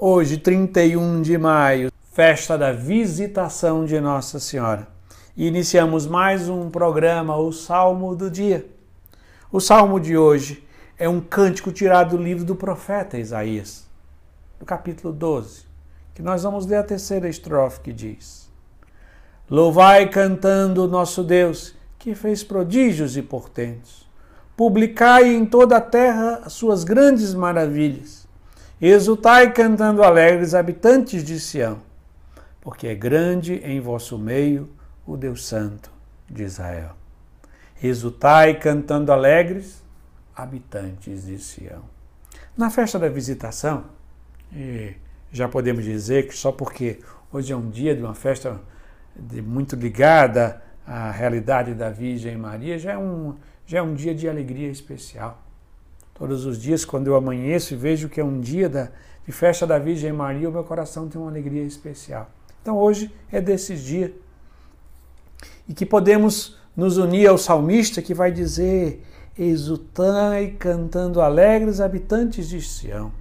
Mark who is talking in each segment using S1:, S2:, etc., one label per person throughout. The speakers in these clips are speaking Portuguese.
S1: Hoje, 31 de maio, festa da visitação de Nossa Senhora. E iniciamos mais um programa, o Salmo do Dia. O salmo de hoje é um cântico tirado do livro do profeta Isaías, do capítulo 12, que nós vamos ler a terceira estrofe que diz: Louvai cantando o nosso Deus, que fez prodígios e portentos. Publicai em toda a terra as suas grandes maravilhas Exultai cantando alegres, habitantes de Sião, porque é grande em vosso meio o Deus Santo de Israel. Exultai cantando alegres, habitantes de Sião. Na festa da visitação, já podemos dizer que só porque hoje é um dia de uma festa de, muito ligada à realidade da Virgem Maria, já é um, já é um dia de alegria especial. Todos os dias, quando eu amanheço e vejo que é um dia da, de festa da Virgem Maria, o meu coração tem uma alegria especial. Então hoje é desses dias. E que podemos nos unir ao salmista que vai dizer: Exultai cantando alegres habitantes de Sião.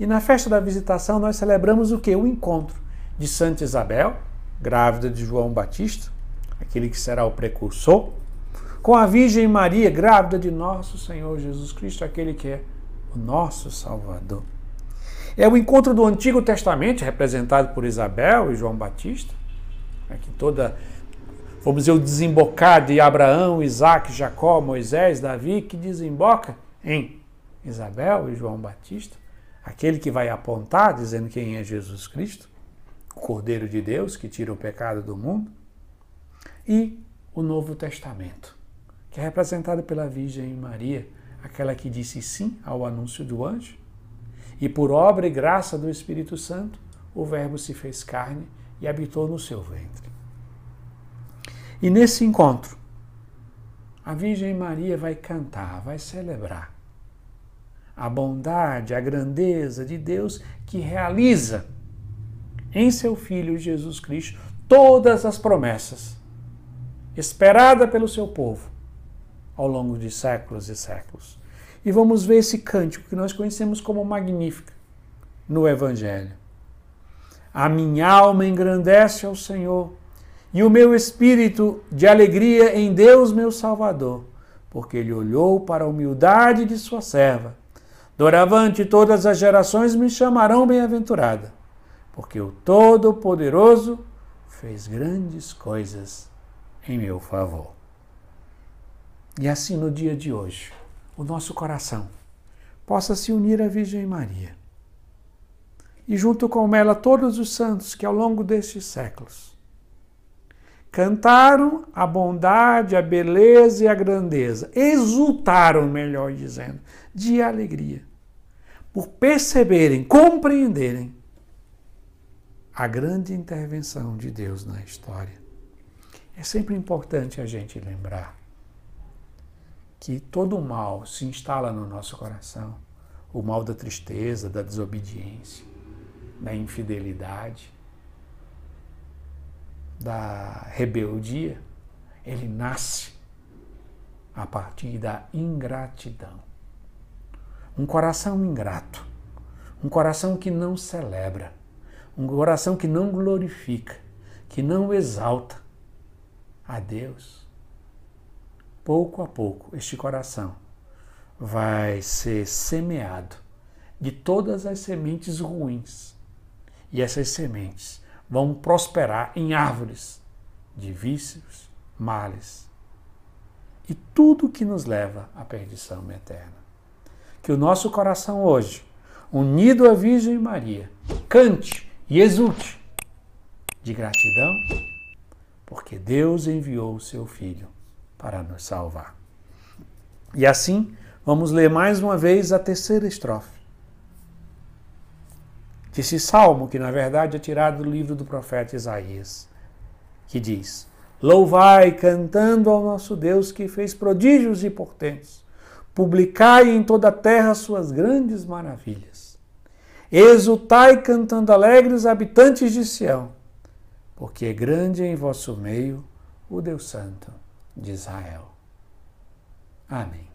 S1: E na festa da visitação nós celebramos o que? O encontro de Santa Isabel, grávida de João Batista, aquele que será o precursor, com a Virgem Maria, grávida de nosso Senhor Jesus Cristo, aquele que é o nosso Salvador. É o encontro do Antigo Testamento, representado por Isabel e João Batista, aqui toda, vamos dizer, o desembocar de Abraão, Isaac, Jacó, Moisés, Davi, que desemboca em Isabel e João Batista, aquele que vai apontar, dizendo quem é Jesus Cristo, o Cordeiro de Deus que tira o pecado do mundo, e o Novo Testamento que é representada pela Virgem Maria, aquela que disse sim ao anúncio do anjo, e por obra e graça do Espírito Santo, o Verbo se fez carne e habitou no seu ventre. E nesse encontro, a Virgem Maria vai cantar, vai celebrar a bondade, a grandeza de Deus que realiza em seu Filho Jesus Cristo todas as promessas esperada pelo seu povo ao longo de séculos e séculos. E vamos ver esse cântico que nós conhecemos como Magnífica no Evangelho. A minha alma engrandece ao Senhor, e o meu espírito de alegria em Deus, meu Salvador, porque ele olhou para a humildade de sua serva. Doravante todas as gerações me chamarão bem-aventurada, porque o Todo-Poderoso fez grandes coisas em meu favor. E assim no dia de hoje, o nosso coração possa se unir à Virgem Maria. E junto com ela todos os santos que ao longo destes séculos cantaram a bondade, a beleza e a grandeza, exultaram, melhor dizendo, de alegria, por perceberem, compreenderem a grande intervenção de Deus na história. É sempre importante a gente lembrar que todo o mal se instala no nosso coração o mal da tristeza, da desobediência, da infidelidade, da rebeldia, ele nasce a partir da ingratidão. Um coração ingrato, um coração que não celebra, um coração que não glorifica, que não exalta a Deus pouco a pouco, este coração vai ser semeado de todas as sementes ruins. E essas sementes vão prosperar em árvores de vícios, males e tudo que nos leva à perdição eterna. Que o nosso coração hoje, unido à Virgem Maria, cante e exulte de gratidão, porque Deus enviou o seu Filho para nos salvar. E assim, vamos ler mais uma vez a terceira estrofe. Desse salmo, que na verdade é tirado do livro do profeta Isaías, que diz: Louvai cantando ao nosso Deus que fez prodígios e portentos, publicai em toda a terra suas grandes maravilhas. Exultai cantando alegres habitantes de Sião, porque é grande em vosso meio o Deus Santo de Israel. Amém.